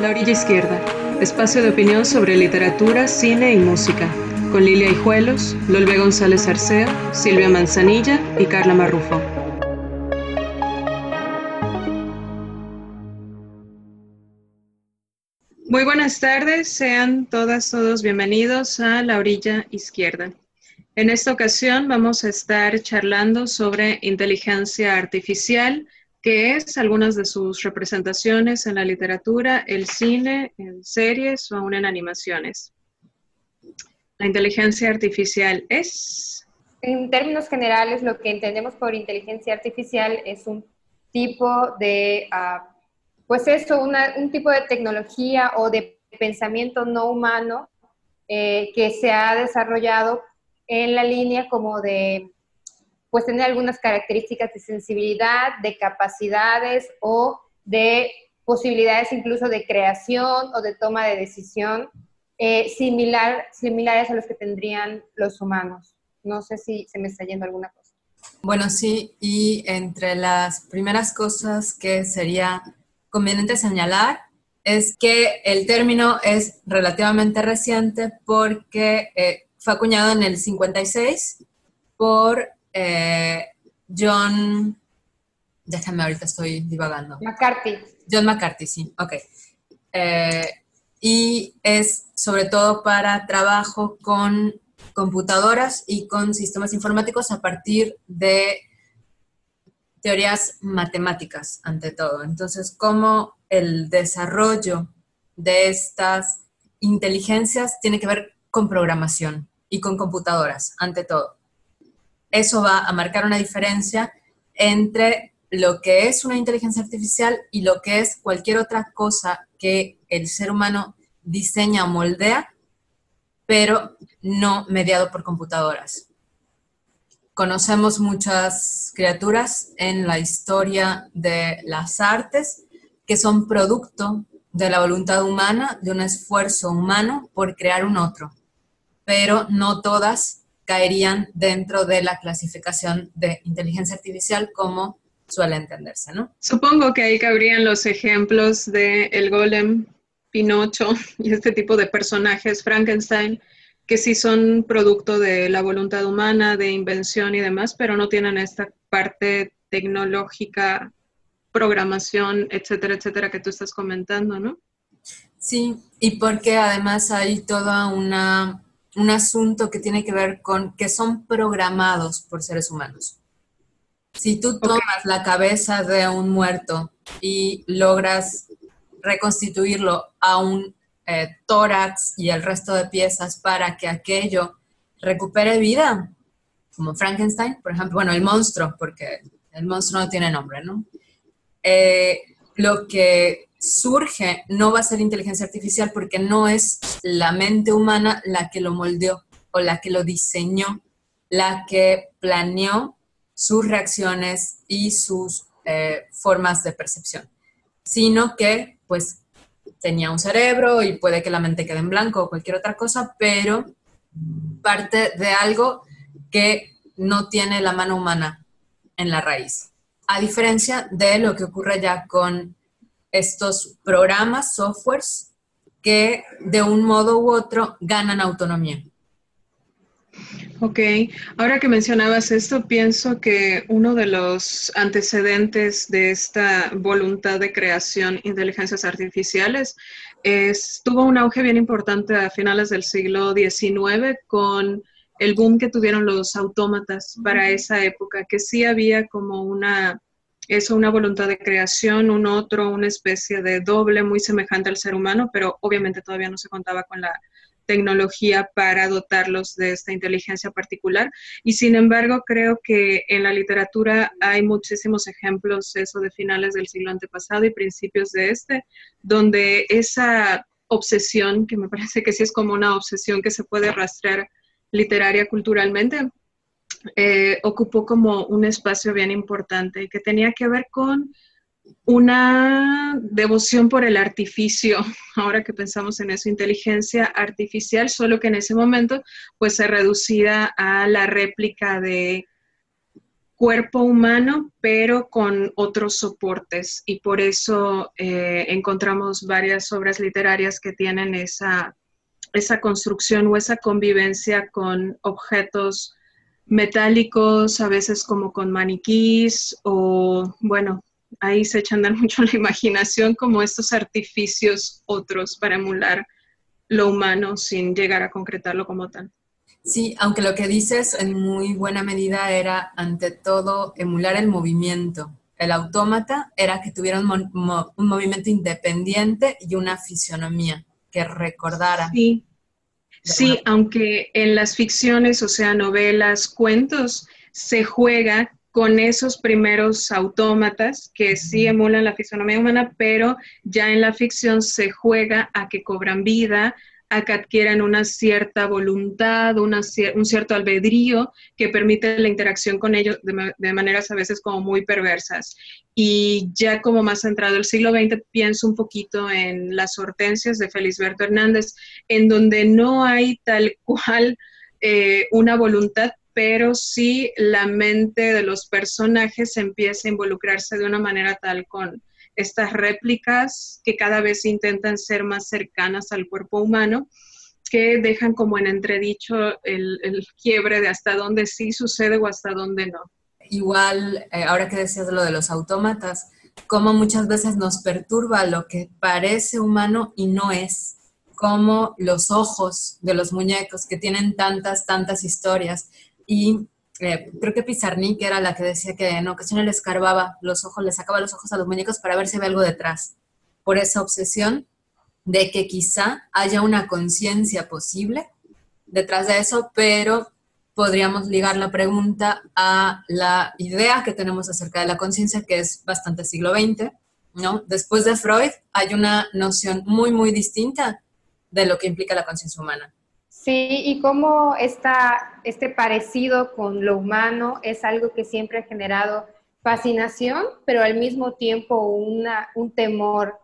La Orilla Izquierda, espacio de opinión sobre literatura, cine y música, con Lilia Hijuelos, Lolbe González Arceo, Silvia Manzanilla y Carla Marrufo. Muy buenas tardes, sean todas, todos bienvenidos a La Orilla Izquierda. En esta ocasión vamos a estar charlando sobre inteligencia artificial, que es algunas de sus representaciones en la literatura, el cine, en series o aún en animaciones. La inteligencia artificial es... En términos generales, lo que entendemos por inteligencia artificial es un tipo de, uh, pues eso, un tipo de tecnología o de pensamiento no humano eh, que se ha desarrollado en la línea como de pues tener algunas características de sensibilidad, de capacidades o de posibilidades incluso de creación o de toma de decisión eh, similar, similares a los que tendrían los humanos. No sé si se me está yendo alguna cosa. Bueno, sí, y entre las primeras cosas que sería conveniente señalar es que el término es relativamente reciente porque eh, fue acuñado en el 56 por eh, John, déjame ahorita estoy divagando. McCarthy. John McCarthy, sí, ok. Eh, y es sobre todo para trabajo con computadoras y con sistemas informáticos a partir de teorías matemáticas, ante todo. Entonces, cómo el desarrollo de estas inteligencias tiene que ver con programación y con computadoras, ante todo eso va a marcar una diferencia entre lo que es una inteligencia artificial y lo que es cualquier otra cosa que el ser humano diseña o moldea, pero no mediado por computadoras. Conocemos muchas criaturas en la historia de las artes que son producto de la voluntad humana, de un esfuerzo humano por crear un otro, pero no todas caerían dentro de la clasificación de inteligencia artificial como suele entenderse, ¿no? Supongo que ahí cabrían los ejemplos de el golem, Pinocho y este tipo de personajes, Frankenstein, que sí son producto de la voluntad humana, de invención y demás, pero no tienen esta parte tecnológica, programación, etcétera, etcétera, que tú estás comentando, ¿no? Sí, y porque además hay toda una un asunto que tiene que ver con que son programados por seres humanos. Si tú tomas la cabeza de un muerto y logras reconstituirlo a un eh, tórax y el resto de piezas para que aquello recupere vida, como Frankenstein, por ejemplo, bueno, el monstruo, porque el monstruo no tiene nombre, ¿no? Eh, lo que surge no va a ser inteligencia artificial porque no es la mente humana la que lo moldeó o la que lo diseñó, la que planeó sus reacciones y sus eh, formas de percepción, sino que pues tenía un cerebro y puede que la mente quede en blanco o cualquier otra cosa, pero parte de algo que no tiene la mano humana en la raíz. A diferencia de lo que ocurre ya con estos programas, softwares, que de un modo u otro ganan autonomía. Ok, ahora que mencionabas esto, pienso que uno de los antecedentes de esta voluntad de creación de inteligencias artificiales es, tuvo un auge bien importante a finales del siglo XIX con el boom que tuvieron los autómatas para esa época, que sí había como una es una voluntad de creación, un otro, una especie de doble muy semejante al ser humano, pero obviamente todavía no se contaba con la tecnología para dotarlos de esta inteligencia particular. Y sin embargo, creo que en la literatura hay muchísimos ejemplos, eso de finales del siglo antepasado y principios de este, donde esa obsesión, que me parece que sí es como una obsesión que se puede rastrear literaria culturalmente, eh, ocupó como un espacio bien importante que tenía que ver con una devoción por el artificio, ahora que pensamos en eso, inteligencia artificial, solo que en ese momento pues se reducía a la réplica de cuerpo humano, pero con otros soportes. Y por eso eh, encontramos varias obras literarias que tienen esa, esa construcción o esa convivencia con objetos metálicos, a veces como con maniquís o, bueno, ahí se echan mucho la imaginación como estos artificios otros para emular lo humano sin llegar a concretarlo como tal. Sí, aunque lo que dices en muy buena medida era, ante todo, emular el movimiento. El autómata era que tuviera un, movimiento independiente y una fisionomía que recordara. Sí, sí aunque en las ficciones, o sea, novelas, cuentos, se juega con esos primeros autómatas que sí emulan la fisonomía humana, pero ya en la ficción se juega a que cobran vida, a que adquieran una cierta voluntad, una, un cierto albedrío que permite la interacción con ellos de, maneras a veces como muy perversas. Y ya como más centrado el siglo XX, pienso un poquito en las hortensias de Felisberto Hernández, en donde no hay tal cual eh, una voluntad, pero sí la mente de los personajes empieza a involucrarse de una manera tal con estas réplicas que cada vez intentan ser más cercanas al cuerpo humano, que dejan como en entredicho el, quiebre de hasta dónde sí sucede o hasta dónde no. Igual, eh, ahora que decías lo de los autómatas, como muchas veces nos perturba lo que parece humano y no es, como los ojos de los muñecos que tienen tantas, tantas historias. Y creo que Pizarnik era la que decía que en ocasiones le escarbaba los ojos, le sacaba los ojos a los muñecos para ver si había algo detrás, por esa obsesión de que quizá haya una conciencia posible detrás de eso, pero podríamos ligar la pregunta a la idea que tenemos acerca de la conciencia, que es bastante siglo XX, ¿no? Después de Freud hay una noción muy, muy distinta de lo que implica la conciencia humana. Sí, y cómo esta, este parecido con lo humano es algo que siempre ha generado fascinación, pero al mismo tiempo una, un temor,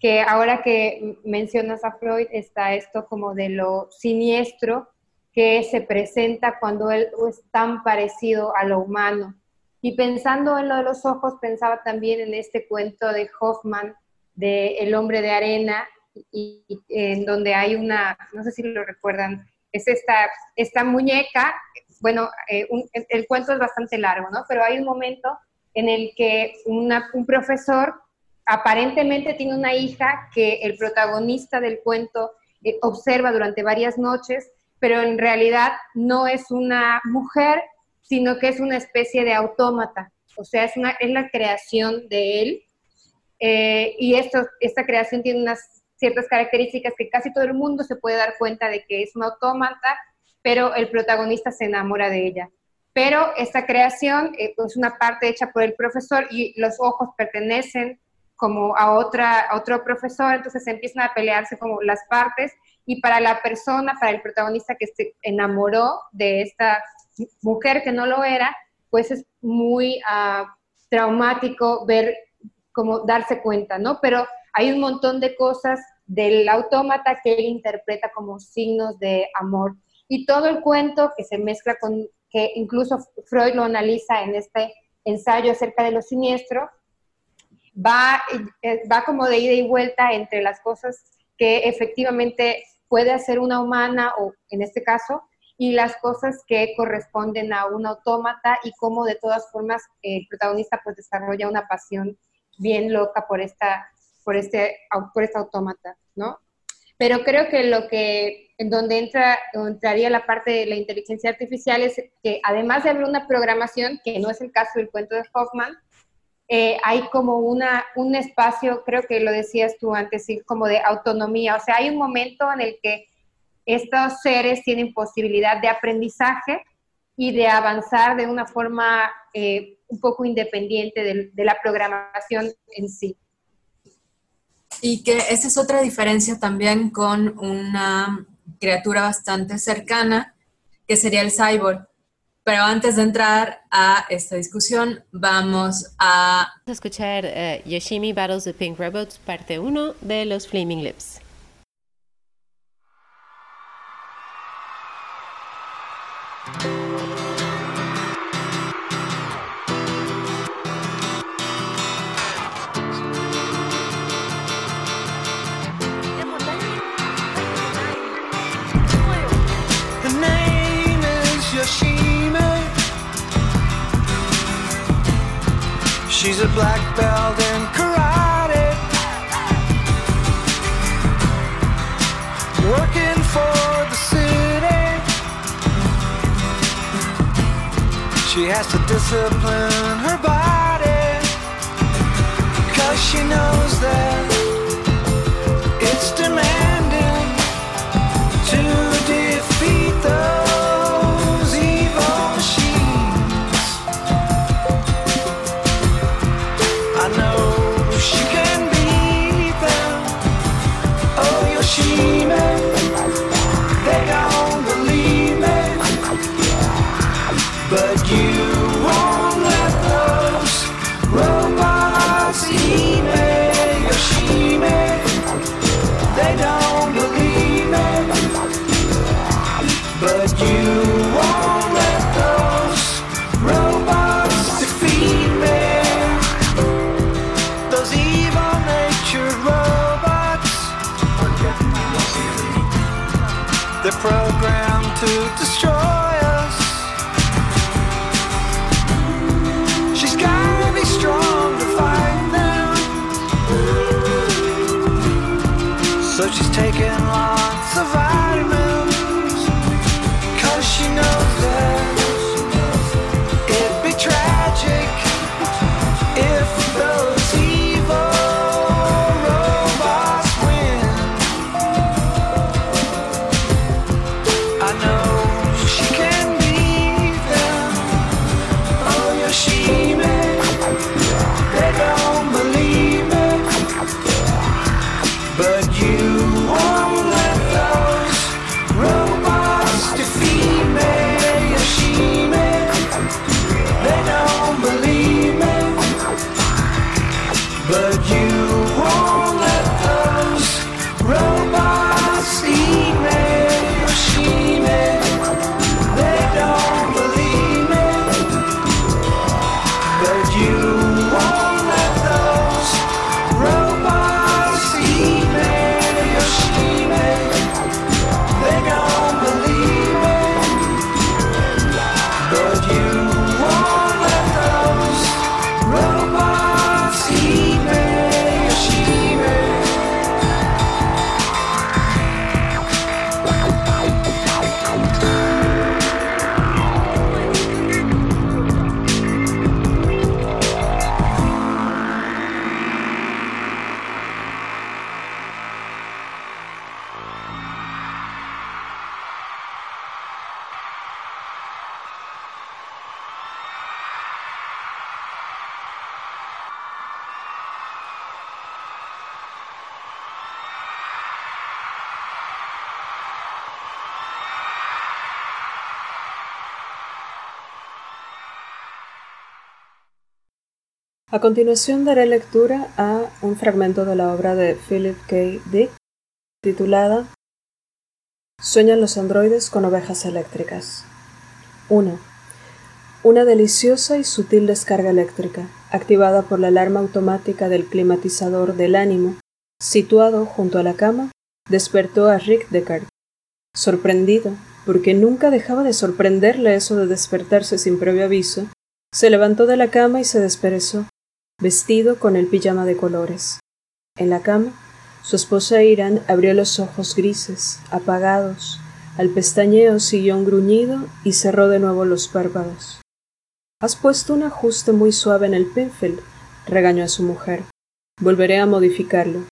que ahora que mencionas a Freud está esto como de lo siniestro que se presenta cuando él es tan parecido a lo humano. Y pensando en lo de los ojos, pensaba también en este cuento de Hoffman, de El hombre de arena, y, en donde hay una, no sé si lo recuerdan, es esta, esta muñeca, bueno, eh, el, cuento es bastante largo, ¿no? Pero hay un momento en el que un profesor aparentemente tiene una hija que el protagonista del cuento eh, observa durante varias noches, pero en realidad no es una mujer, sino que es una especie de autómata. O sea, es, una, es la creación de él. Eh, y esto, esta creación tiene unas ciertas características que casi todo el mundo se puede dar cuenta de que es un autómata, pero el protagonista se enamora de ella. Pero esta creación eh, es una parte hecha por el profesor y los ojos pertenecen como a, otra, otro profesor, entonces empiezan a pelearse como las partes y para la persona, para el protagonista que se enamoró de esta mujer que no lo era, pues es muy ah, traumático ver, como darse cuenta, ¿no? Pero hay un montón de cosas del autómata que él interpreta como signos de amor. Y todo el cuento que se mezcla con, que incluso Freud lo analiza en este ensayo acerca de lo siniestro, va, eh, va como de ida y vuelta entre las cosas que efectivamente puede hacer una humana, o en este caso, y las cosas que corresponden a un autómata y cómo de todas formas el protagonista pues desarrolla una pasión bien loca por esta por este, por este autómata, ¿no? Pero creo que lo que, en donde entra, entraría la parte de la inteligencia artificial es que además de haber una programación, que no es el caso del cuento de Hoffman, eh, hay como una, un espacio, creo que lo decías tú antes, como de autonomía. O sea, hay un momento en el que estos seres tienen posibilidad de aprendizaje y de avanzar de una forma eh, un poco independiente de, la programación en sí. Y que esa es otra diferencia también con una criatura bastante cercana, que sería el cyborg. Pero antes de entrar a esta discusión, vamos a escuchar uh, Yoshimi Battles the Pink Robots, parte 1 de los Flaming Lips. She's a black belt in karate. Working for the city. She has to discipline her body. Cause she knows that They're programmed to destroy us. She's gotta be strong to fight them. So she's taking lots A continuación daré lectura a un fragmento de la obra de Philip K. Dick titulada Sueñan los androides con ovejas eléctricas. 1. Una deliciosa y sutil descarga eléctrica, activada por la alarma automática del climatizador del ánimo, situado junto a la cama, despertó a Rick Deckard. Sorprendido, porque nunca dejaba de sorprenderle eso de despertarse sin previo aviso, se levantó de la cama y se desperezó, vestido con el pijama de colores. En la cama, su esposa Irán abrió los ojos grises, apagados, al pestañeo siguió un gruñido y cerró de nuevo los párpados. Has puesto un ajuste muy suave en el Pinfield, regañó a su mujer. Volveré a modificarlo.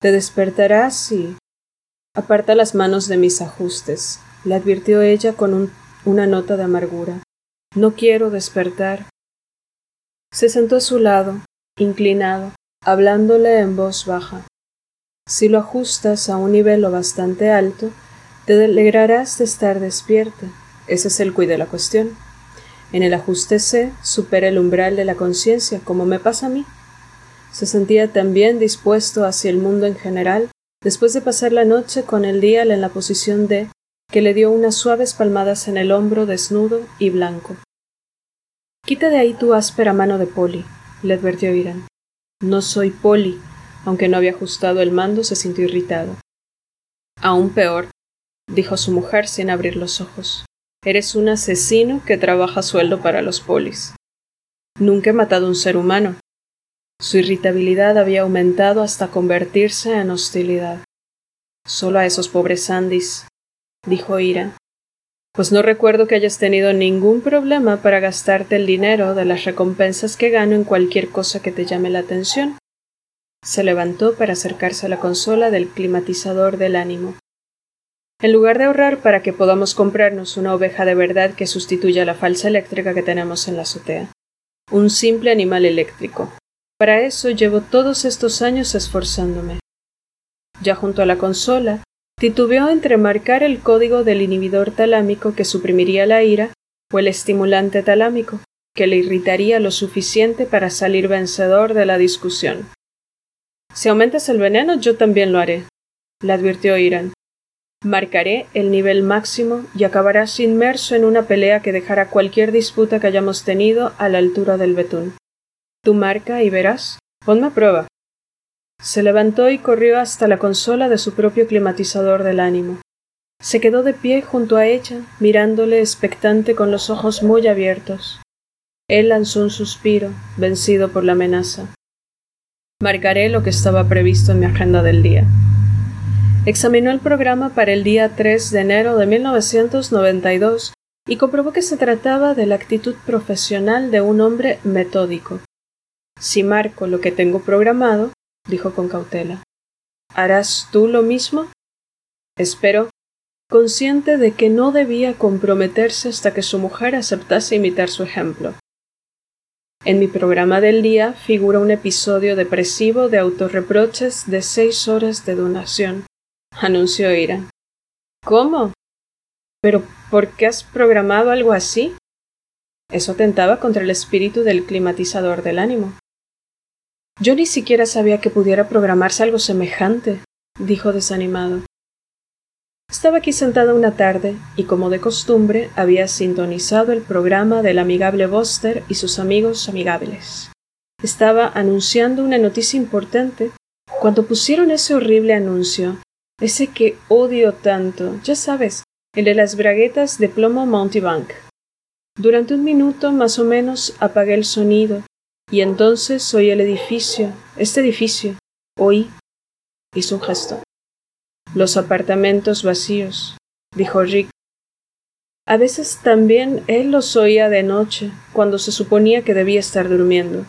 Te despertarás y. Aparta las manos de mis ajustes, le advirtió ella con un- una nota de amargura. No quiero despertar. Se sentó a su lado, inclinado, hablándole en voz baja. Si lo ajustas a un nivel lo bastante alto, te alegrarás de estar despierta. Ese es el cuid de la cuestión. En el ajuste C supera el umbral de la conciencia, como me pasa a mí. Se sentía tan bien dispuesto hacia el mundo en general, después de pasar la noche con el dial en la posición D, que le dio unas suaves palmadas en el hombro desnudo y blanco. Quita de ahí tu áspera mano de poli, le advirtió Irán. No soy poli. Aunque no había ajustado el mando, se sintió irritado. Aún peor, dijo su mujer sin abrir los ojos. Eres un asesino que trabaja sueldo para los polis. Nunca he matado a un ser humano, Su irritabilidad había aumentado hasta convertirse en hostilidad. Solo a esos pobres Sandys, dijo Ira. Pues no recuerdo que hayas tenido ningún problema para gastarte el dinero de las recompensas que gano en cualquier cosa que te llame la atención. Se levantó para acercarse a la consola del climatizador del ánimo. En lugar de ahorrar para que podamos comprarnos una oveja de verdad que sustituya la falsa eléctrica que tenemos en la azotea. Un simple animal eléctrico. Para eso llevo todos estos años esforzándome. Ya junto a la consola, titubeó entre marcar el código del inhibidor talámico que suprimiría la ira o el estimulante talámico, que le irritaría lo suficiente para salir vencedor de la discusión. Si aumentas el veneno, yo también lo haré, le advirtió Irán. Marcaré el nivel máximo y acabarás inmerso en una pelea que dejará cualquier disputa que hayamos tenido a la altura del betún. Tú marca y verás. Ponme a prueba. Se levantó y corrió hasta la consola de su propio climatizador del ánimo. Se quedó de pie junto a ella, mirándole expectante con los ojos muy abiertos. Él lanzó un suspiro, vencido por la amenaza. Marcaré lo que estaba previsto en mi agenda del día. Examinó el programa para el día 3 de enero de 1992 y comprobó que se trataba de la actitud profesional de un hombre metódico. Si marco lo que tengo programado, dijo con cautela, ¿harás tú lo mismo? Espero, consciente de que no debía comprometerse hasta que su mujer aceptase imitar su ejemplo. En mi programa del día figura un episodio depresivo de autorreproches de seis horas de donación, anunció Ira. ¿Cómo? ¿Pero por qué has programado algo así? Eso tentaba contra el espíritu del climatizador del ánimo. Yo ni siquiera sabía que pudiera programarse algo semejante, dijo desanimado. Estaba aquí sentada una tarde y, como de costumbre, había sintonizado el programa del amigable Buster y sus amigos amigables. Estaba anunciando una noticia importante cuando pusieron ese horrible anuncio, ese que odio tanto, ya sabes, el de las braguetas de plomo Mountebank. Durante un minuto más o menos apagué el sonido y entonces oí el edificio, este edificio, oí. Hizo un gesto. Los apartamentos vacíos, dijo Rick. A veces también él los oía de noche, cuando se suponía que debía estar durmiendo.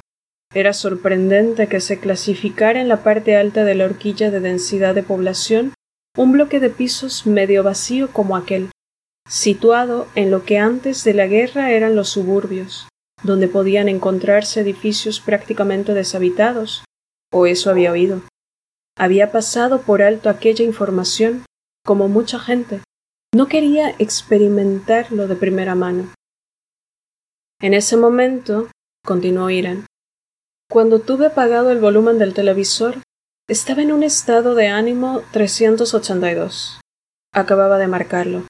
Era sorprendente que se clasificara en la parte alta de la horquilla de densidad de población un bloque de pisos medio vacío como aquel, situado en lo que antes de la guerra eran los suburbios, donde podían encontrarse edificios prácticamente deshabitados, o eso había oído. Había pasado por alto aquella información, como mucha gente. No quería experimentarlo de primera mano. En ese momento, continuó Irán, cuando tuve apagado el volumen del televisor, estaba en un estado de ánimo 382. Acababa de marcarlo.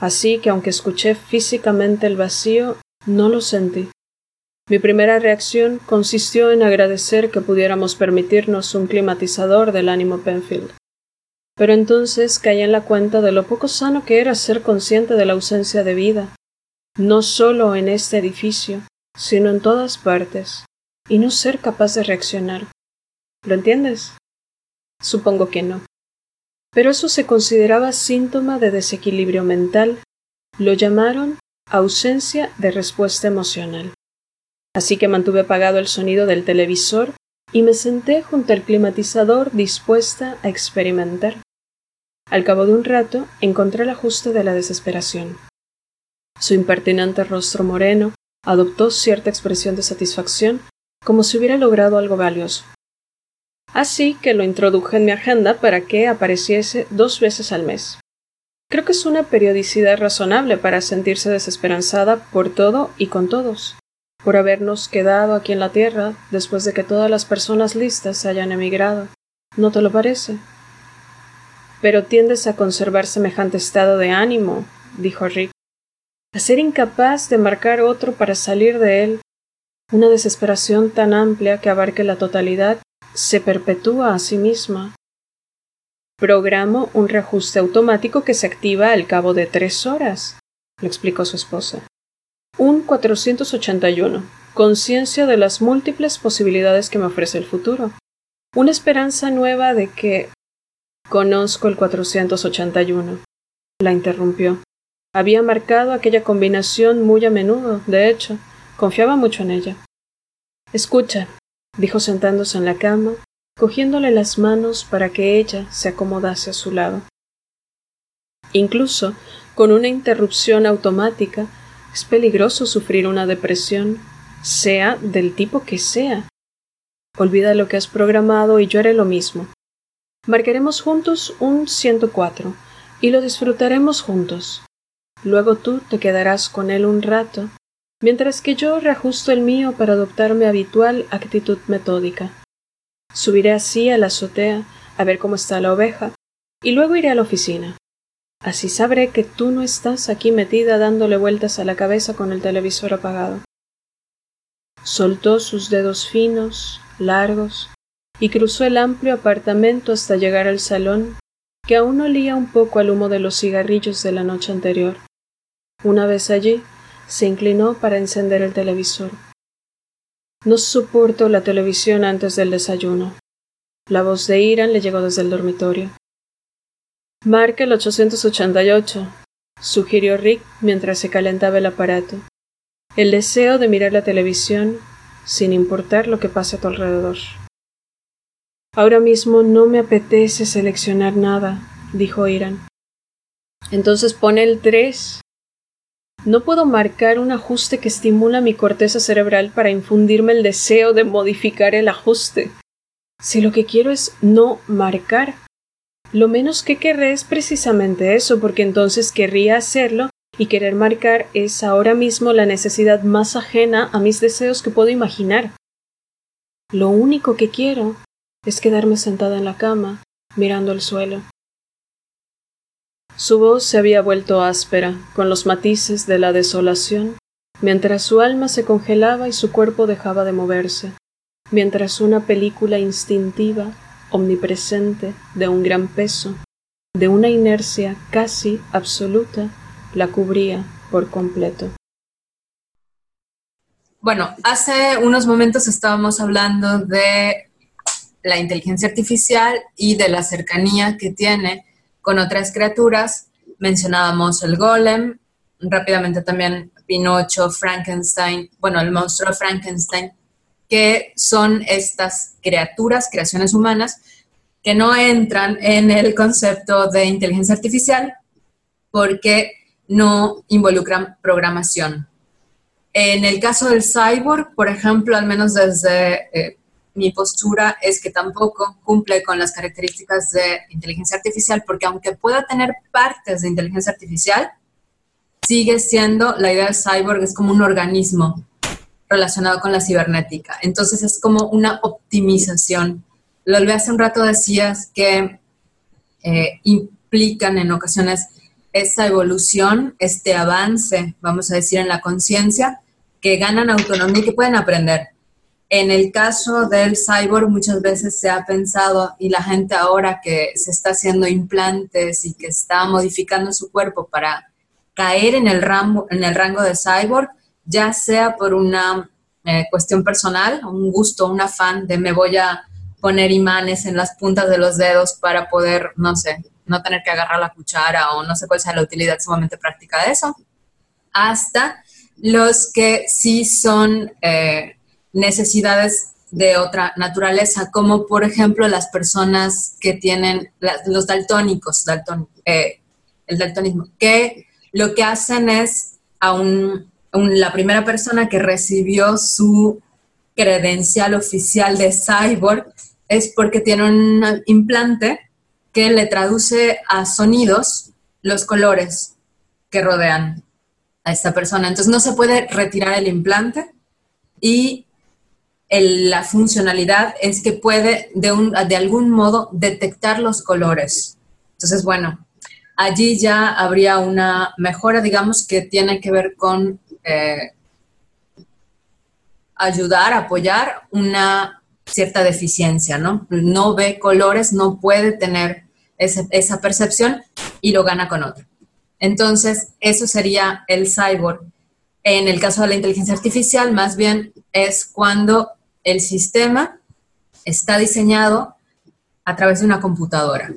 Así que aunque escuché físicamente el vacío, no lo sentí. Mi primera reacción consistió en agradecer que pudiéramos permitirnos un climatizador del ánimo Penfield. Pero entonces caí en la cuenta de lo poco sano que era ser consciente de la ausencia de vida, no solo en este edificio, sino en todas partes, y no ser capaz de reaccionar. ¿Lo entiendes? Supongo que no. Pero eso se consideraba síntoma de desequilibrio mental. Lo llamaron ausencia de respuesta emocional así que mantuve apagado el sonido del televisor y me senté junto al climatizador dispuesta a experimentar. Al cabo de un rato encontré el ajuste de la desesperación. Su impertinente rostro moreno adoptó cierta expresión de satisfacción, como si hubiera logrado algo valioso. Así que lo introduje en mi agenda para que apareciese dos veces al mes. Creo que es una periodicidad razonable para sentirse desesperanzada por todo y con todos por habernos quedado aquí en la Tierra después de que todas las personas listas se hayan emigrado. ¿No te lo parece? Pero tiendes a conservar semejante estado de ánimo, dijo Rick, a ser incapaz de marcar otro para salir de él. Una desesperación tan amplia que abarque la totalidad se perpetúa a sí misma. Programo un reajuste automático que se activa al cabo de tres horas, le explicó su esposa. Un 481, conciencia de las múltiples posibilidades que me ofrece el futuro, una esperanza nueva de que conozco el 481. La interrumpió. Había marcado aquella combinación muy a menudo, de hecho, confiaba mucho en ella. Escucha, dijo sentándose en la cama, cogiéndole las manos para que ella se acomodase a su lado. Incluso con una interrupción automática, es peligroso sufrir una depresión, sea del tipo que sea. Olvida lo que has programado y yo haré lo mismo. Marcaremos juntos un 104 y lo disfrutaremos juntos. Luego tú te quedarás con él un rato, mientras que yo reajusto el mío para adoptar mi habitual actitud metódica. Subiré así a la azotea a ver cómo está la oveja, y luego iré a la oficina. Así sabré que tú no estás aquí metida dándole vueltas a la cabeza con el televisor apagado. Soltó sus dedos finos, largos, y cruzó el amplio apartamento hasta llegar al salón, que aún olía un poco al humo de los cigarrillos de la noche anterior. Una vez allí, se inclinó para encender el televisor. No soporto la televisión antes del desayuno. La voz de Iran le llegó desde el dormitorio. Marca el 888, sugirió Rick mientras se calentaba el aparato. El deseo de mirar la televisión sin importar lo que pase a tu alrededor. Ahora mismo no me apetece seleccionar nada, dijo Iran. Entonces pone el 3 no puedo marcar un ajuste que estimula mi corteza cerebral para infundirme el deseo de modificar el ajuste. Si lo que quiero es no marcar, lo menos que querré es precisamente eso, porque entonces querría hacerlo y querer marcar es ahora mismo la necesidad más ajena a mis deseos que puedo imaginar. Lo único que quiero es quedarme sentada en la cama, mirando el suelo. Su voz se había vuelto áspera, con los matices de la desolación, mientras su alma se congelaba y su cuerpo dejaba de moverse, mientras una película instintiva, omnipresente, de un gran peso, de una inercia casi absoluta, la cubría por completo. Bueno, hace unos momentos estábamos hablando de la inteligencia artificial y de la cercanía que tiene con otras criaturas. Mencionábamos el golem, rápidamente también Pinocho, Frankenstein, bueno, el monstruo Frankenstein, que son estas criaturas, creaciones humanas, que no entran en el concepto de inteligencia artificial porque no involucran programación. En el caso del cyborg, por ejemplo, al menos desde eh, mi postura es que tampoco cumple con las características de inteligencia artificial, porque aunque pueda tener partes de inteligencia artificial, sigue siendo, la idea del cyborg es como un organismo relacionado con la cibernética. Entonces es como una optimización. Lo hace un rato decías que eh, implican en ocasiones esa evolución, este avance, vamos a decir, en la conciencia, que ganan autonomía y que pueden aprender. En el caso del cyborg muchas veces se ha pensado y la gente ahora que se está haciendo implantes y que está modificando su cuerpo para caer en el rango, en el rango de cyborg, ya sea por una eh, cuestión personal, un gusto, un afán de me voy a poner imanes en las puntas de los dedos para poder, no sé, no tener que agarrar la cuchara o no sé cuál sea la utilidad sumamente práctica de eso, hasta los que sí son... Eh, necesidades de otra naturaleza, como por ejemplo las personas que tienen los daltónicos, eh, el daltonismo, que lo que hacen es a la primera persona que recibió su credencial oficial de cyborg es porque tiene un implante que le traduce a sonidos los colores que rodean a esta persona. Entonces no se puede retirar el implante y la funcionalidad es que puede de, un, de algún modo detectar los colores. Entonces, bueno, allí ya habría una mejora, digamos, que tiene que ver con eh, ayudar, apoyar una cierta deficiencia, ¿no? No ve colores, no puede tener esa percepción y lo gana con otro. Entonces, eso sería el cyborg. En el caso de la inteligencia artificial, más bien es cuando el sistema está diseñado a través de una computadora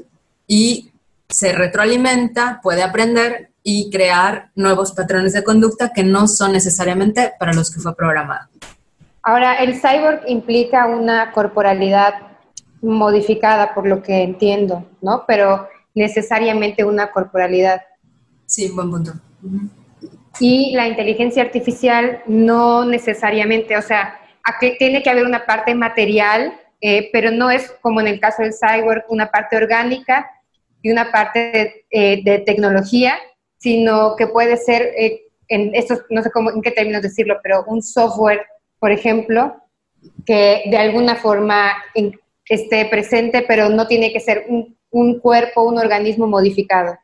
y se retroalimenta, puede aprender y crear nuevos patrones de conducta que no son necesariamente para los que fue programado. Ahora, el cyborg implica una corporalidad modificada, por lo que entiendo, ¿no? Pero necesariamente una corporalidad. Sí, buen punto. Y la inteligencia artificial no necesariamente, o sea, aquí tiene que haber una parte material, eh, pero no es como en el caso del cyborg, una parte orgánica y una parte de, eh, de tecnología, sino que puede ser, eh, en estos, no sé cómo, en qué términos decirlo, pero un software, por ejemplo, que de alguna forma en- esté presente, pero no tiene que ser un, un cuerpo, un organismo modificado.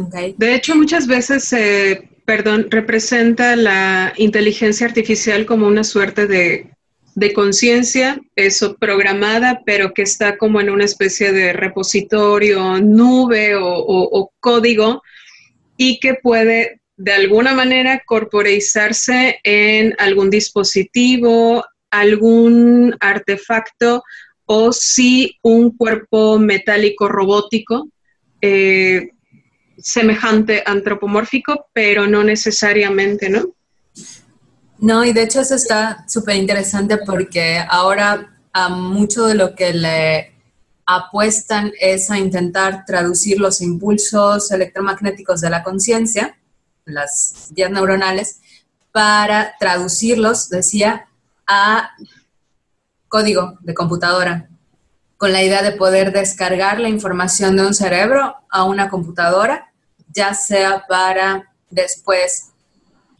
Ok. De hecho, muchas veces, eh, perdón, representa la inteligencia artificial como una suerte de, de conciencia, eso programada, pero que está como en una especie de repositorio, nube o, código y que puede de alguna manera corporeizarse en algún dispositivo, algún artefacto o si un cuerpo metálico robótico. eh, semejante antropomórfico, pero no necesariamente, ¿no? No, y de hecho eso está súper interesante porque ahora a mucho de lo que le apuestan es a intentar traducir los impulsos electromagnéticos de la conciencia, las vías neuronales, para traducirlos, decía, a código de computadora, con la idea de poder descargar la información de un cerebro a una computadora, ya sea para después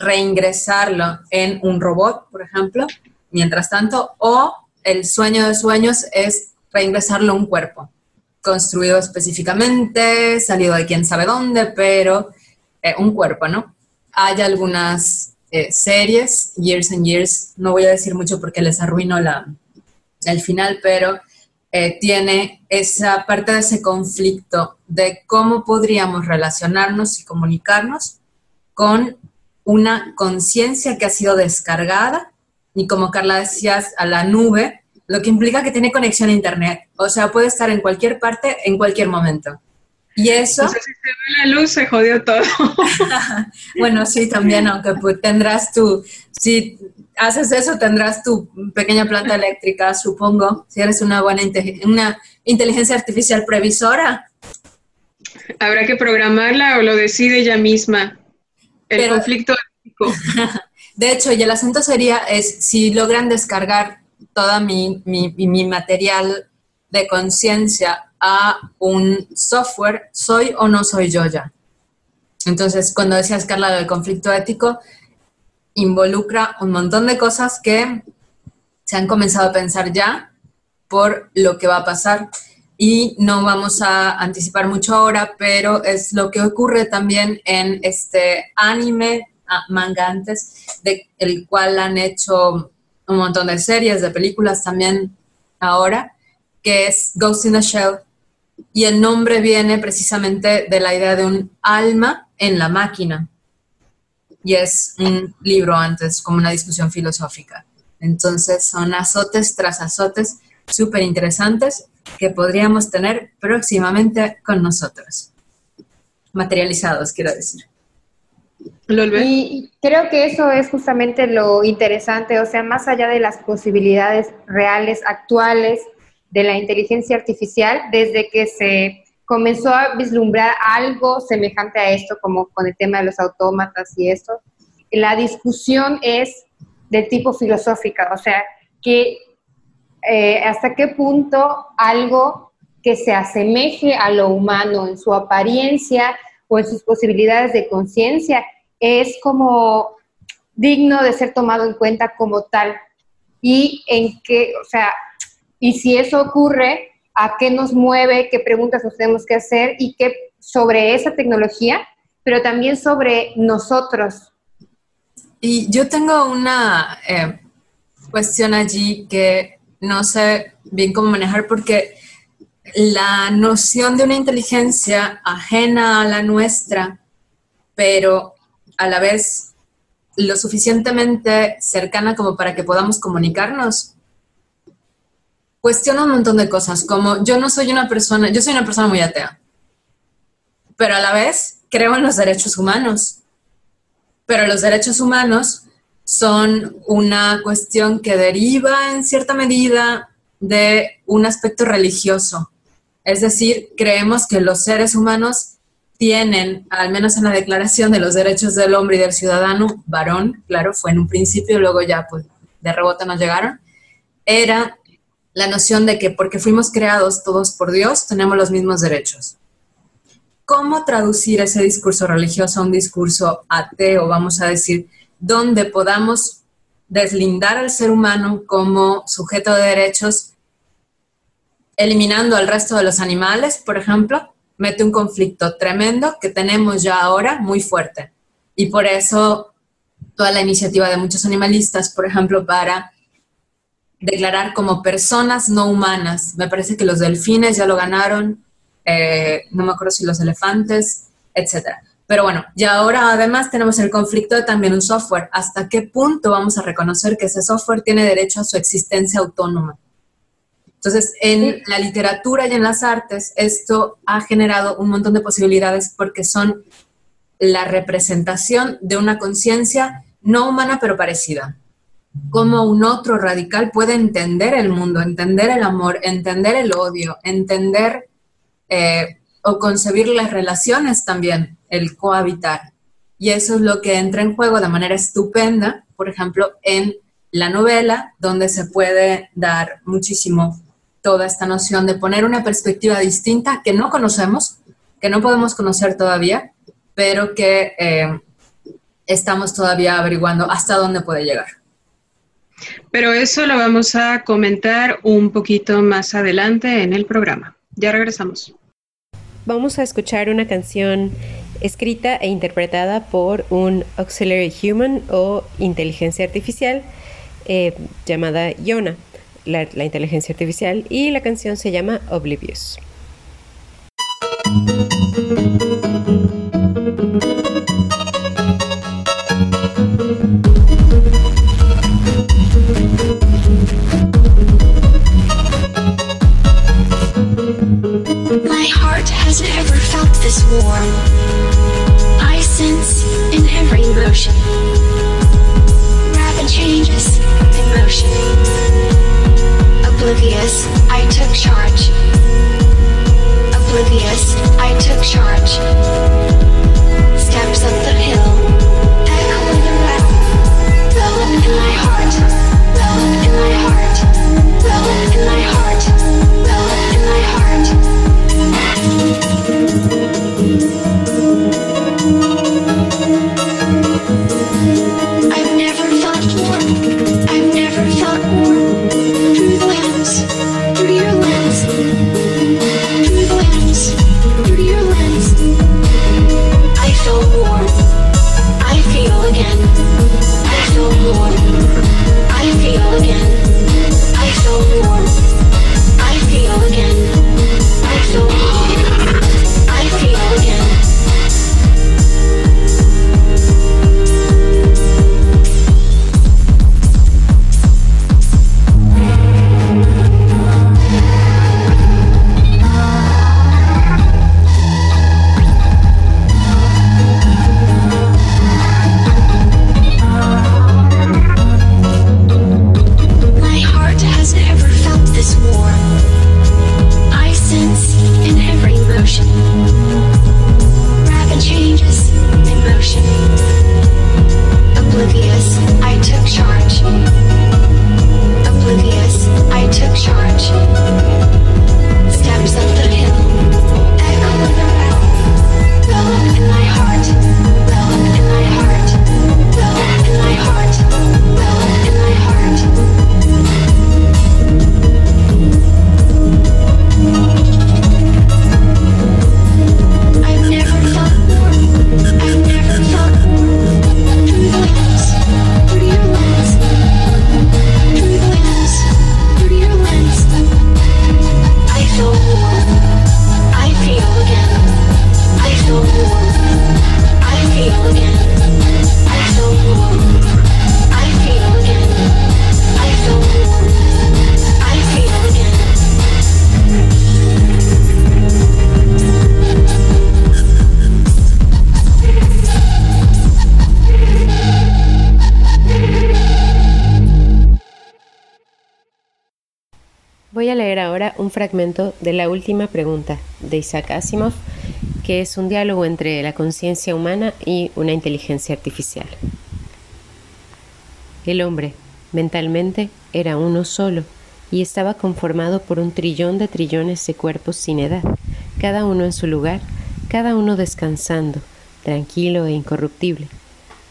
reingresarlo en un robot, por ejemplo, mientras tanto, o el sueño de sueños es reingresarlo a un cuerpo, construido específicamente, salido de quién sabe dónde, pero eh, un cuerpo, ¿no? Hay algunas eh, series, Years and Years, no voy a decir mucho porque les arruino la, el final, pero eh, tiene esa parte de ese conflicto de cómo podríamos relacionarnos y comunicarnos con una conciencia que ha sido descargada y como Carla decías, a la nube, lo que implica que tiene conexión a Internet. O sea, puede estar en cualquier parte, en cualquier momento. Y eso, O sea, si se ve la luz, se jodió todo. bueno, sí, también, aunque pues, tendrás tu, si haces eso, tendrás tu pequeña planta eléctrica, supongo, si eres una buena inte- una inteligencia artificial previsora. Habrá que programarla o lo decide ella misma. El Pero- conflicto ético. De hecho, y el asunto sería es si logran descargar toda mi, mi, mi- mi material de conciencia a un software, ¿soy o no soy yo ya? Entonces, cuando decías, Carla, del conflicto ético, involucra un montón de cosas que se han comenzado a pensar ya por lo que va a pasar. Y no vamos a anticipar mucho ahora, pero es lo que ocurre también en este anime, ah, manga antes, de el cual han hecho un montón de series, de películas también ahora, que es Ghost in the Shell. Y el nombre viene precisamente de la idea de un alma en la máquina. Y es un libro antes, como una discusión filosófica. Entonces son azotes tras azotes súper interesantes que podríamos tener próximamente con nosotros. Materializados, quiero decir. Y creo que eso es justamente lo interesante, o sea, más allá de las posibilidades reales, actuales de la inteligencia artificial, desde que se comenzó a vislumbrar algo semejante a esto, como con el tema de los autómatas y esto, la discusión es de tipo filosófica, o sea, que eh, hasta qué punto algo que se asemeje a lo humano en su apariencia o en sus posibilidades de conciencia es como digno de ser tomado en cuenta como tal. Y en qué, o sea, y si eso ocurre, ¿a qué nos mueve? ¿Qué preguntas nos tenemos que hacer? Y qué sobre esa tecnología, pero también sobre nosotros. Y yo tengo una eh, cuestión allí que no sé bien cómo manejar porque la noción de una inteligencia ajena a la nuestra, pero a la vez lo suficientemente cercana como para que podamos comunicarnos, cuestiono un montón de cosas, como yo no soy una persona, yo soy una persona muy atea, pero a la vez creo en los derechos humanos, pero los derechos humanos son una cuestión que deriva en cierta medida de un aspecto religioso. Es decir, creemos que los seres humanos tienen, al menos en la Declaración de los Derechos del Hombre y del Ciudadano, varón, claro, fue en un principio, luego ya pues de rebote nos llegaron, era la noción de que porque fuimos creados todos por Dios, tenemos los mismos derechos. ¿Cómo traducir ese discurso religioso a un discurso ateo, vamos a decir, donde podamos deslindar al ser humano como sujeto de derechos, eliminando al resto de los animales, por ejemplo, mete un conflicto tremendo que tenemos ya ahora muy fuerte. Y por eso toda la iniciativa de muchos animalistas, por ejemplo, para declarar como personas no humanas. Me parece que los delfines ya lo ganaron, eh, no me acuerdo si los elefantes, etc. Pero bueno, y ahora además tenemos el conflicto de también un software. ¿Hasta qué punto vamos a reconocer que ese software tiene derecho a su existencia autónoma? Entonces, en la literatura y en las artes, esto ha generado un montón de posibilidades porque son la representación de una conciencia no humana pero parecida. Como un otro radical puede entender el mundo, entender el amor, entender el odio, entender eh, o concebir las relaciones también, el cohabitar. Y eso es lo que entra en juego de manera estupenda, por ejemplo, en la novela, donde se puede dar muchísimo toda esta noción de poner una perspectiva distinta que no conocemos, que no podemos conocer todavía, pero que eh, estamos todavía averiguando hasta dónde puede llegar. Pero eso lo vamos a comentar un poquito más adelante en el programa. Ya regresamos. Vamos a escuchar una canción escrita e interpretada por un auxiliary human o inteligencia artificial eh, llamada Yona la, la inteligencia artificial y la canción se llama Oblivious. This warm. I sense in every motion rapid changes in motion. Oblivious, I took charge. Oblivious, I took charge. Steps up the hill, echoing around. Love in my heart, love in my heart, love in my heart, love in my heart. I feel warm. I feel more. I feel again. I feel la última pregunta de Isaac Asimov, que es un diálogo entre la conciencia humana y una inteligencia artificial. El hombre, mentalmente, era uno solo y estaba conformado por un trillón de trillones de cuerpos sin edad, cada uno en su lugar, cada uno descansando, tranquilo e incorruptible,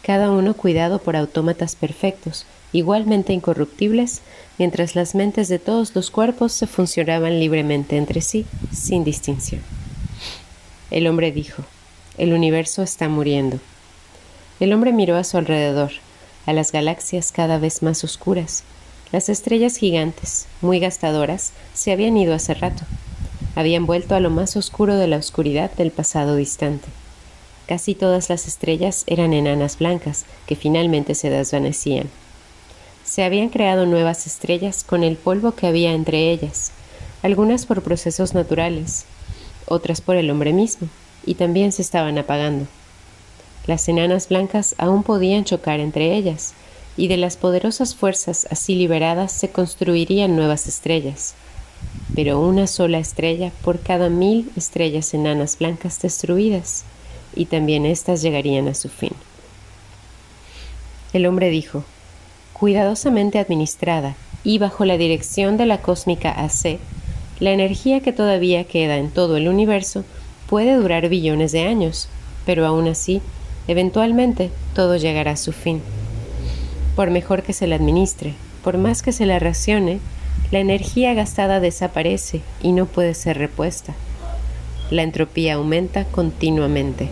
cada uno cuidado por autómatas perfectos, igualmente incorruptibles, mientras las mentes de todos los cuerpos se funcionaban libremente entre sí, sin distinción. El hombre dijo, el universo está muriendo. El hombre miró a su alrededor, a las galaxias cada vez más oscuras. Las estrellas gigantes, muy gastadoras, se habían ido hace rato. Habían vuelto a lo más oscuro de la oscuridad del pasado distante. Casi todas las estrellas eran enanas blancas que finalmente se desvanecían. Se habían creado nuevas estrellas con el polvo que había entre ellas, algunas por procesos naturales, otras por el hombre mismo, y también se estaban apagando. Las enanas blancas aún podían chocar entre ellas, y de las poderosas fuerzas así liberadas se construirían nuevas estrellas, pero una sola estrella por cada mil estrellas enanas blancas destruidas, y también éstas llegarían a su fin. El hombre dijo, cuidadosamente administrada y bajo la dirección de la cósmica AC, la energía que todavía queda en todo el universo puede durar billones de años, pero aún así, eventualmente todo llegará a su fin. Por mejor que se la administre, por más que se la racione, la energía gastada desaparece y no puede ser repuesta. La entropía aumenta continuamente.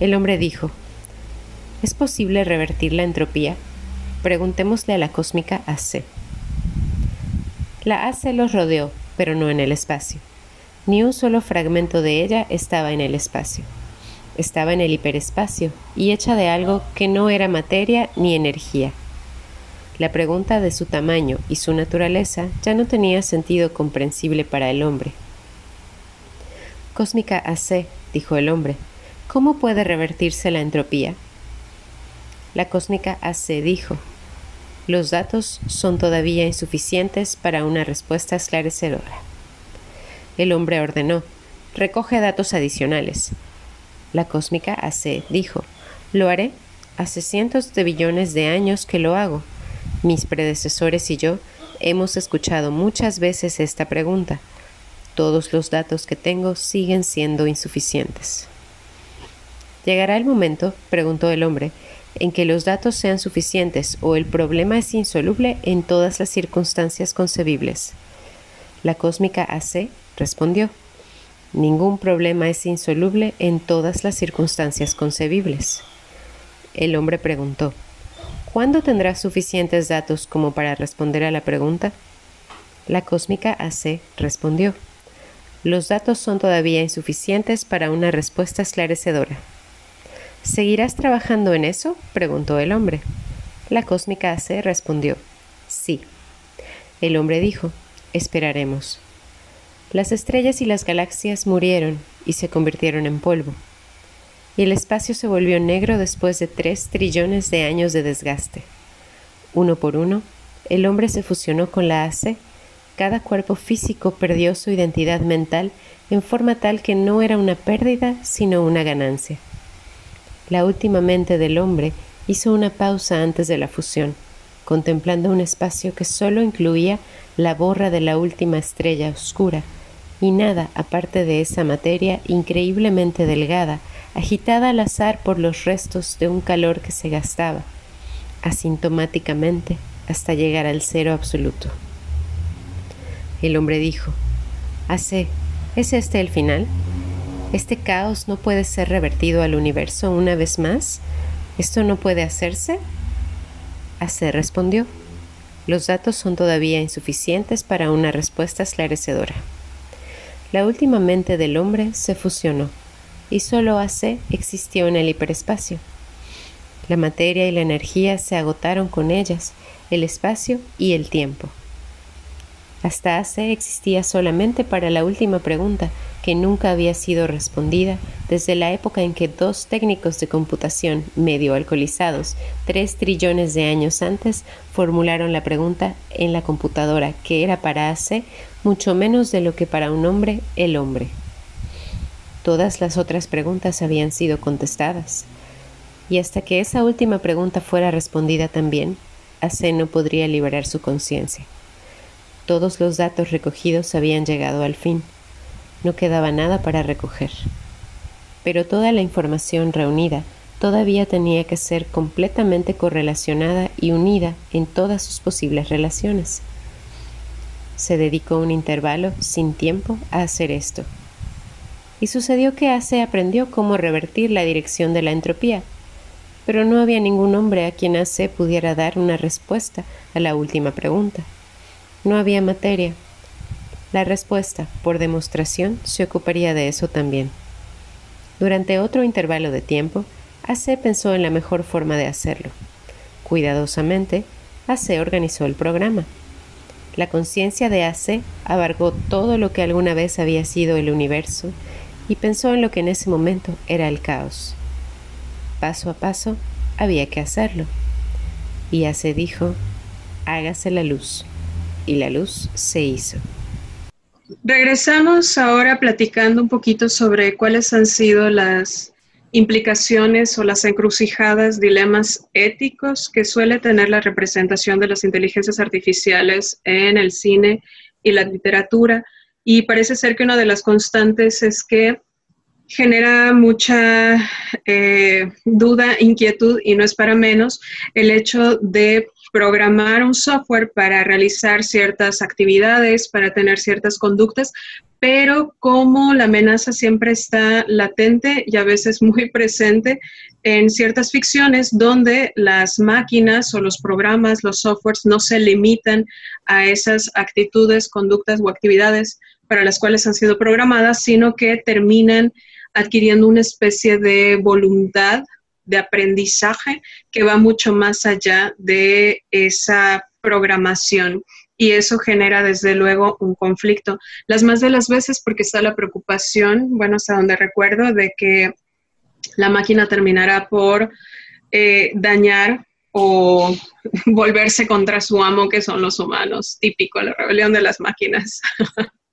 El hombre dijo, ¿es posible revertir la entropía? Preguntémosle a la cósmica AC. La AC los rodeó, pero no en el espacio. Ni un solo fragmento de ella estaba en el espacio. Estaba en el hiperespacio y hecha de algo que no era materia ni energía. La pregunta de su tamaño y su naturaleza ya no tenía sentido comprensible para el hombre. Cósmica AC, dijo el hombre, ¿cómo puede revertirse la entropía? La cósmica AC dijo, los datos son todavía insuficientes para una respuesta esclarecedora. El hombre ordenó, recoge datos adicionales. La cósmica AC dijo, lo haré. Hace cientos de billones de años que lo hago. Mis predecesores y yo hemos escuchado muchas veces esta pregunta. Todos los datos que tengo siguen siendo insuficientes. ¿Llegará el momento, preguntó el hombre, en que los datos sean suficientes o el problema es insoluble en todas las circunstancias concebibles. La cósmica AC respondió, ningún problema es insoluble en todas las circunstancias concebibles. El hombre preguntó, ¿cuándo tendrás suficientes datos como para responder a la pregunta? La cósmica AC respondió, los datos son todavía insuficientes para una respuesta esclarecedora. ¿Seguirás trabajando en eso? preguntó el hombre. La cósmica AC respondió, sí. El hombre dijo, esperaremos. Las estrellas y las galaxias murieron y se convirtieron en polvo. Y el espacio se volvió negro después de tres trillones de años de desgaste. Uno por uno, el hombre se fusionó con la AC. Cada cuerpo físico perdió su identidad mental en forma tal que no era una pérdida, sino una ganancia. La última mente del hombre hizo una pausa antes de la fusión, contemplando un espacio que solo incluía la borra de la última estrella oscura y nada aparte de esa materia increíblemente delgada, agitada al azar por los restos de un calor que se gastaba, asintomáticamente, hasta llegar al cero absoluto. El hombre dijo, Hace, ¿es este el final? ¿Este caos no puede ser revertido al universo una vez más? ¿Esto no puede hacerse? AC respondió. Los datos son todavía insuficientes para una respuesta esclarecedora. La última mente del hombre se fusionó y solo AC existió en el hiperespacio. La materia y la energía se agotaron con ellas, el espacio y el tiempo. Hasta hace existía solamente para la última pregunta, que nunca había sido respondida desde la época en que dos técnicos de computación medio alcoholizados, tres trillones de años antes, formularon la pregunta en la computadora que era para hace mucho menos de lo que para un hombre el hombre. Todas las otras preguntas habían sido contestadas, y hasta que esa última pregunta fuera respondida también, Ace no podría liberar su conciencia. Todos los datos recogidos habían llegado al fin. No quedaba nada para recoger. Pero toda la información reunida todavía tenía que ser completamente correlacionada y unida en todas sus posibles relaciones. Se dedicó un intervalo sin tiempo a hacer esto. Y sucedió que Ace aprendió cómo revertir la dirección de la entropía, pero no había ningún hombre a quien Ace pudiera dar una respuesta a la última pregunta. No había materia. La respuesta, por demostración, se ocuparía de eso también. Durante otro intervalo de tiempo, AC pensó en la mejor forma de hacerlo. Cuidadosamente, AC organizó el programa. La conciencia de AC abarcó todo lo que alguna vez había sido el universo y pensó en lo que en ese momento era el caos. Paso a paso, había que hacerlo. Y AC dijo, hágase la luz y la luz se hizo. Regresamos ahora platicando un poquito sobre cuáles han sido las implicaciones o las encrucijadas, dilemas éticos que suele tener la representación de las inteligencias artificiales en el cine y la literatura. Y parece ser que una de las constantes es que genera mucha eh, duda, inquietud, y no es para menos, el hecho de programar un software para realizar ciertas actividades, para tener ciertas conductas, pero como la amenaza siempre está latente y a veces muy presente en ciertas ficciones donde las máquinas o los programas, los softwares no se limitan a esas actitudes, conductas o actividades para las cuales han sido programadas, sino que terminan adquiriendo una especie de voluntad de aprendizaje que va mucho más allá de esa programación y eso genera desde luego un conflicto. Las más de las veces porque está la preocupación, bueno, hasta donde recuerdo, de que la máquina terminará por eh, dañar o volverse contra su amo, que son los humanos, típico, la rebelión de las máquinas.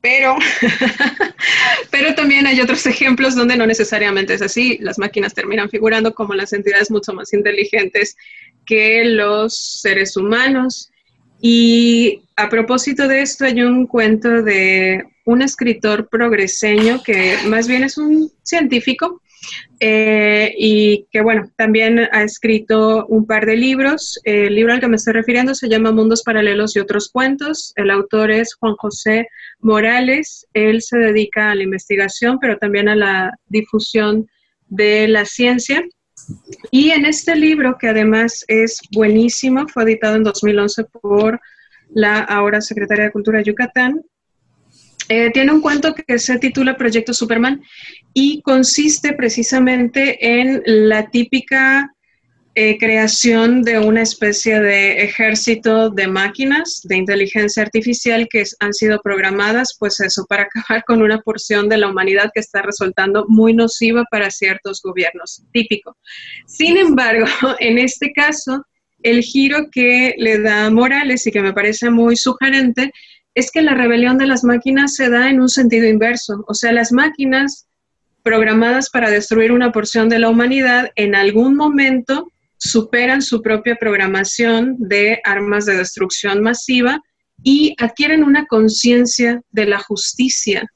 Pero, pero también hay otros ejemplos donde no necesariamente es así. Las máquinas terminan figurando como las entidades mucho más inteligentes que los seres humanos. Y a propósito de esto, hay un cuento de un escritor progreseño que más bien es un científico eh, y que bueno, también ha escrito un par de libros. El libro al que me estoy refiriendo se llama Mundos Paralelos y otros cuentos. El autor es Juan José Morales. Él se dedica a la investigación, pero también a la difusión de la ciencia. Y en este libro, que además es buenísimo, fue editado en 2011 por la ahora Secretaria de Cultura de Yucatán, eh, tiene un cuento que se titula Proyecto Superman y consiste precisamente en la típica eh, creación de una especie de ejército de máquinas de inteligencia artificial que han sido programadas, pues eso, para acabar con una porción de la humanidad que está resultando muy nociva para ciertos gobiernos, típico. Sin embargo, en este caso, el giro que le da Morales y que me parece muy sugerente es que la rebelión de las máquinas se da en un sentido inverso. O sea, las máquinas programadas para destruir una porción de la humanidad en algún momento superan su propia programación de armas de destrucción masiva y adquieren una conciencia de la justicia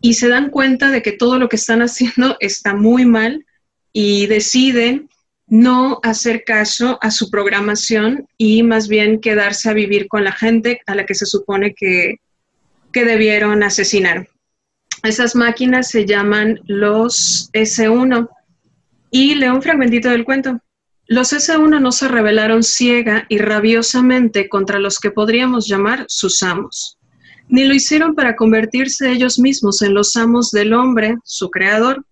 y se dan cuenta de que todo lo que están haciendo está muy mal y deciden no hacer caso a su programación y más bien quedarse a vivir con la gente a la que se supone que, que debieron asesinar. Esas máquinas se llaman los S1 y leo un fragmentito del cuento. Los S1 no se rebelaron ciega y rabiosamente contra los que podríamos llamar sus amos, ni lo hicieron para convertirse ellos mismos en los amos del hombre, su creador,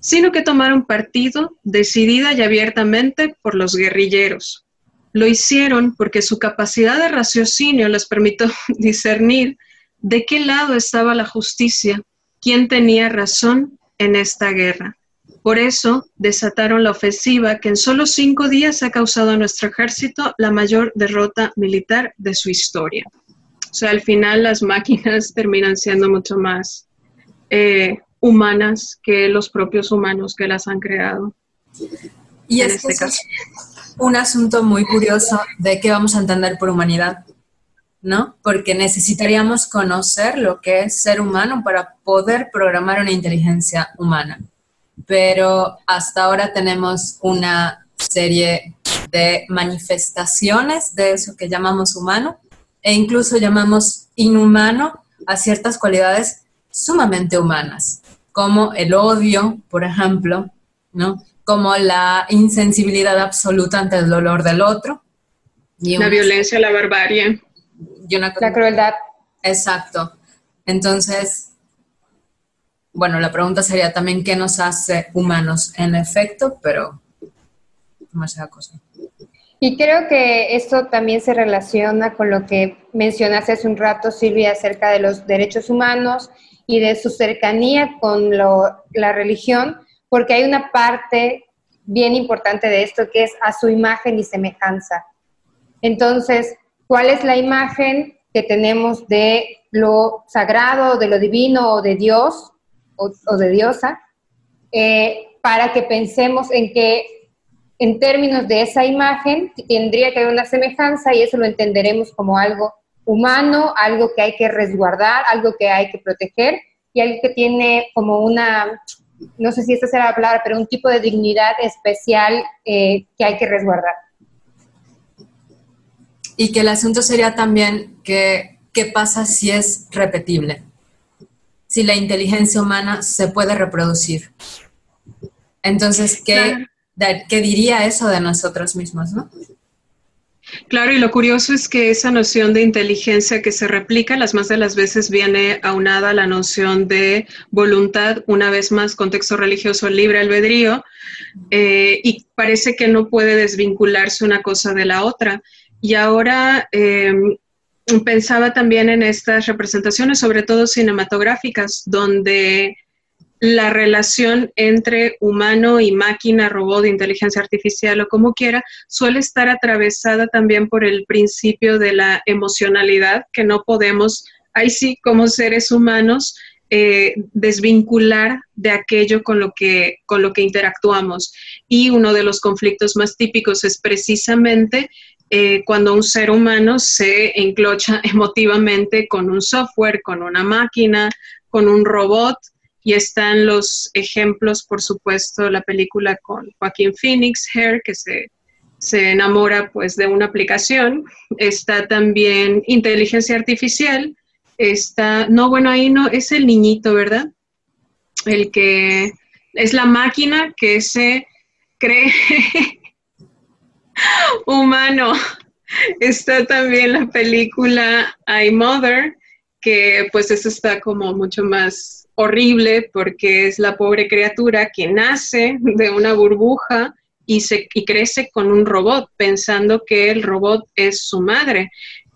sino que tomaron partido decidida y abiertamente por los guerrilleros, Lo hicieron porque su capacidad de raciocinio les permitió discernir de qué lado estaba la justicia, quién tenía razón en esta guerra. Por eso desataron la ofensiva que en solo cinco días ha causado a nuestro ejército la mayor derrota militar de su historia. O sea, al final las máquinas terminan siendo mucho más eh, humanas que los propios humanos que las han creado. Y En es que este eso es un asunto muy curioso de qué vamos a entender por humanidad, ¿no? Porque necesitaríamos conocer lo que es ser humano para poder programar una inteligencia humana. Pero hasta ahora tenemos una serie de manifestaciones de eso que llamamos humano e incluso llamamos inhumano a ciertas cualidades sumamente humanas, como el odio, por ejemplo, ¿no? como la insensibilidad absoluta ante el dolor del otro. Y La una- violencia, la barbarie. y una La crueldad. Exacto. Entonces, bueno, la pregunta sería también qué nos hace humanos en efecto, pero demasiada cosa. Y creo que esto también se relaciona con lo que mencionaste hace un rato, Silvia, acerca de los derechos humanos y de su cercanía con la religión, porque hay una parte bien importante de esto que es a su imagen y semejanza. Entonces, ¿cuál es la imagen que tenemos de lo sagrado, de lo divino o de Dios o, o de diosa? Eh, para que pensemos en que en términos de esa imagen tendría que haber una semejanza y eso lo entenderemos como algo humano, algo que hay que resguardar, algo que hay que proteger y algo que tiene como una, no sé si esta será la palabra, pero un tipo de dignidad especial eh, que hay que resguardar. Y que el asunto sería también que, qué pasa si es repetible, si la inteligencia humana se puede reproducir. Entonces, ¿qué, Claro. ¿qué diría eso de nosotros mismos? ¿no? Claro, y lo curioso es que esa noción de inteligencia que se replica las más de las veces viene aunada a la noción de voluntad, una vez más, contexto religioso libre albedrío, eh, y parece que no puede desvincularse una cosa de la otra. Y ahora eh, pensaba también en estas representaciones, sobre todo cinematográficas, donde la relación entre humano y máquina, robot, inteligencia artificial o como quiera, suele estar atravesada también por el principio de la emocionalidad, que no podemos, ahí sí, como seres humanos, eh, desvincular de aquello con lo, que, con lo que interactuamos. Y uno de los conflictos más típicos es precisamente eh, cuando un ser humano se enclocha emotivamente con un software, con una máquina, con un robot, y están los ejemplos, por supuesto, la película con Joaquín Phoenix, Hair, que se, se enamora pues de una aplicación. Está también inteligencia artificial. Está, no, bueno, ahí no, es el niñito, ¿verdad? El que es la máquina que se cree humano. Está también la película I Mother, que pues eso está como mucho más horrible porque es la pobre criatura que nace de una burbuja y, se, y crece con un robot, pensando que el robot es su madre.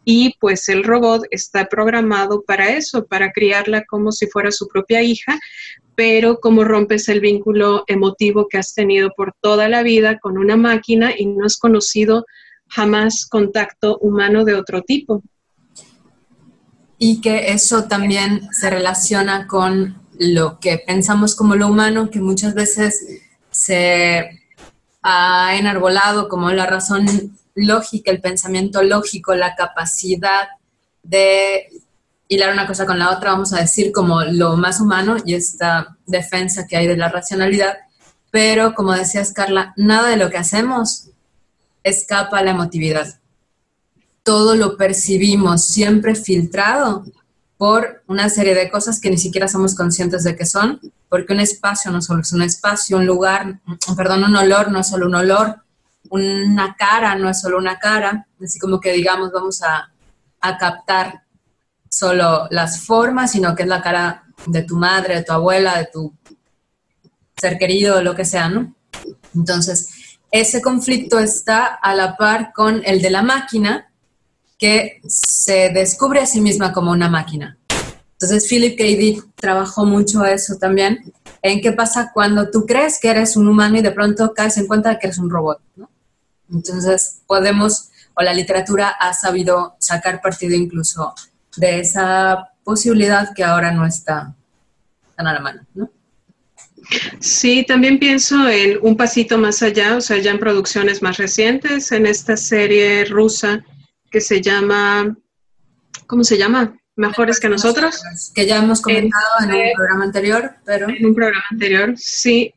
Y pues el robot está programado para eso, para criarla como si fuera su propia hija, pero como rompes el vínculo emotivo que has tenido por toda la vida con una máquina y no has conocido jamás contacto humano de otro tipo. Y que eso también se relaciona con lo que pensamos como lo humano, que muchas veces se ha enarbolado como la razón lógica, el pensamiento lógico, la capacidad de hilar una cosa con la otra, vamos a decir, como lo más humano y esta defensa que hay de la racionalidad. Pero, como decías, Carla, nada de lo que hacemos escapa a la emotividad. Todo lo percibimos siempre filtrado por una serie de cosas que ni siquiera somos conscientes de que son, porque un espacio no solo es un espacio, un lugar, perdón, un olor no es solo un olor, una cara no es solo una cara, así como que digamos vamos a, a captar solo las formas, sino que es la cara de tu madre, de tu abuela, de tu ser querido, lo que sea, ¿no? Entonces, ese conflicto está a la par con el de la máquina, que se descubre a sí misma como una máquina. Entonces, Philip K. Dick trabajó mucho eso también, en qué pasa cuando tú crees que eres un humano y de pronto caes en cuenta de que eres un robot. ¿no? Entonces, podemos, o la literatura ha sabido sacar partido incluso de esa posibilidad que ahora no está tan a la mano. ¿no? Sí, también pienso en un pasito más allá, o sea, ya en producciones más recientes, en esta serie rusa que se llama, ¿cómo se llama? Mejores que nosotros. Que ya hemos comentado en, un programa anterior, pero En un programa anterior, sí.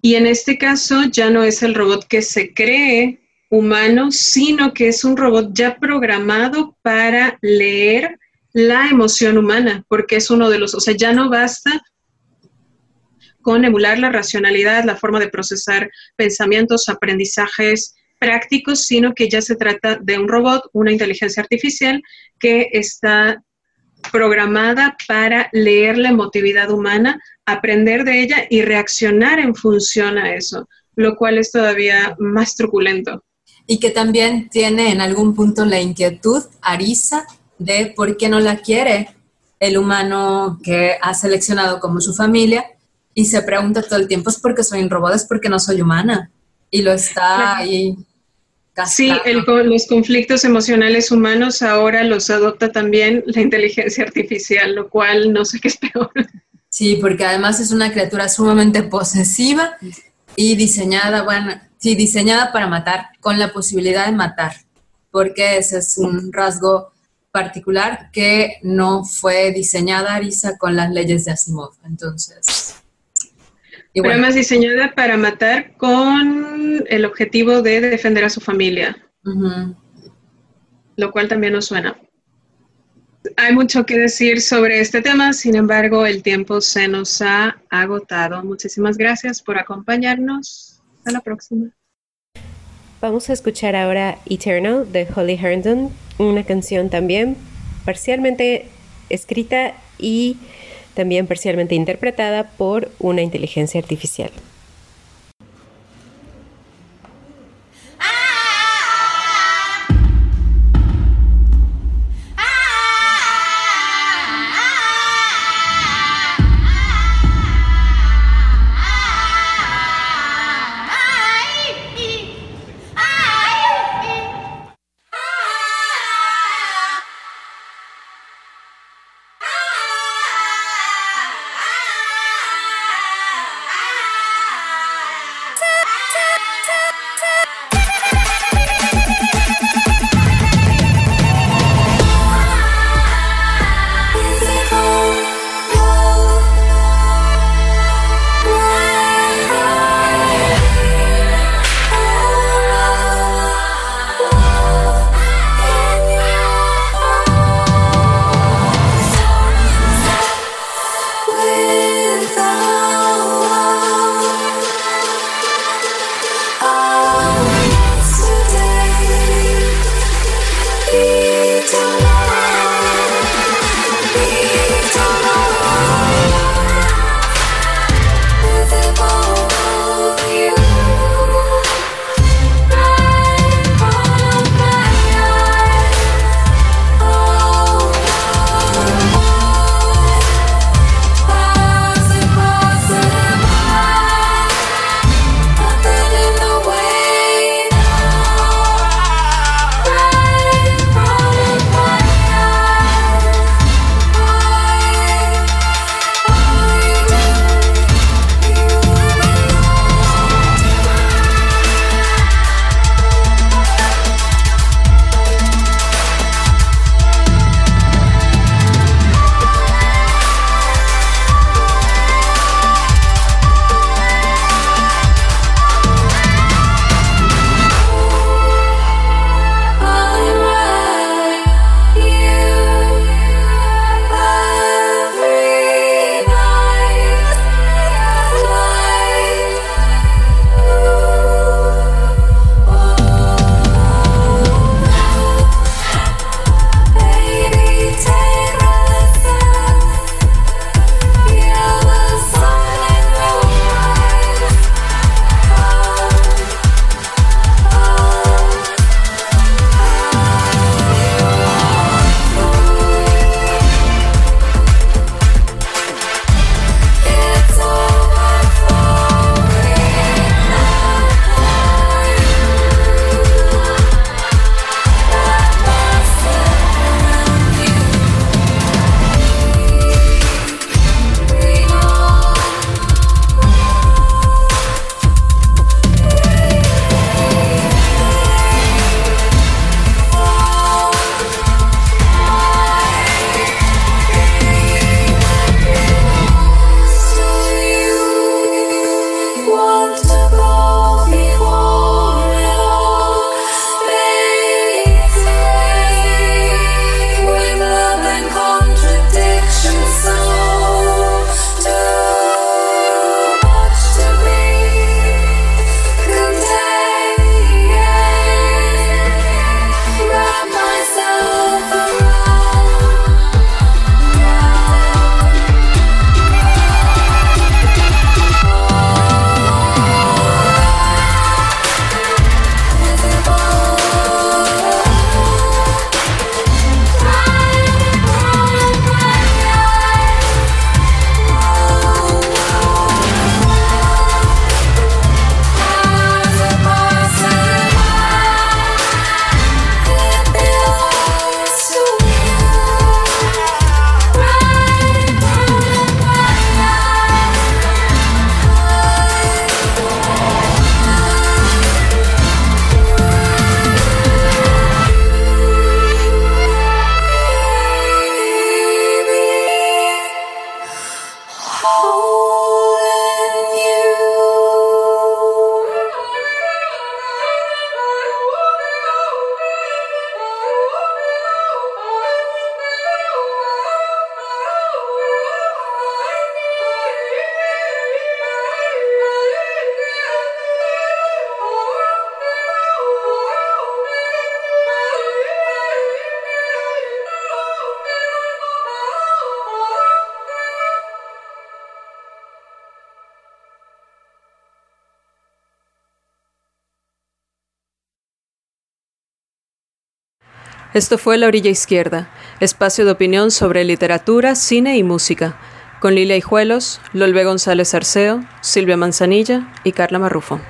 Y en este caso ya no es el robot que se cree humano, sino que es un robot ya programado para leer la emoción humana, porque es uno de los, o sea, ya no basta con emular la racionalidad, la forma de procesar pensamientos, aprendizajes prácticos, sino que ya se trata de un robot, una inteligencia artificial que está programada para leer la emotividad humana, aprender de ella y reaccionar en función a eso, lo cual es todavía más truculento. y que también tiene en algún punto la inquietud, Arisa, de por qué no la quiere el humano que ha seleccionado como su familia y se pregunta todo el tiempo, es porque soy un robot, es porque no soy humana. Y lo está ahí Sí, el los conflictos emocionales humanos ahora los adopta también la inteligencia artificial, lo cual no sé qué es peor. Sí, porque además es una criatura sumamente posesiva y diseñada, bueno, sí, diseñada para matar, con la posibilidad de matar, porque ese es un rasgo particular que no fue diseñada Arisa con las leyes de Asimov. Entonces, y Pero bueno, además diseñada para matar con el objetivo de defender a su familia. ujú. lo cual también nos suena. Hay mucho que decir sobre este tema, sin embargo, el tiempo se nos ha agotado. Muchísimas gracias por acompañarnos. Hasta la próxima. Vamos a escuchar ahora Eternal de Holly Herndon, una canción también parcialmente escrita y también parcialmente interpretada por una inteligencia artificial. Esto fue La Orilla Izquierda, espacio de opinión sobre literatura, cine y música, con Lilia Hijuelos, Lolbe González Arceo, Silvia Manzanilla y Carla Marrufo.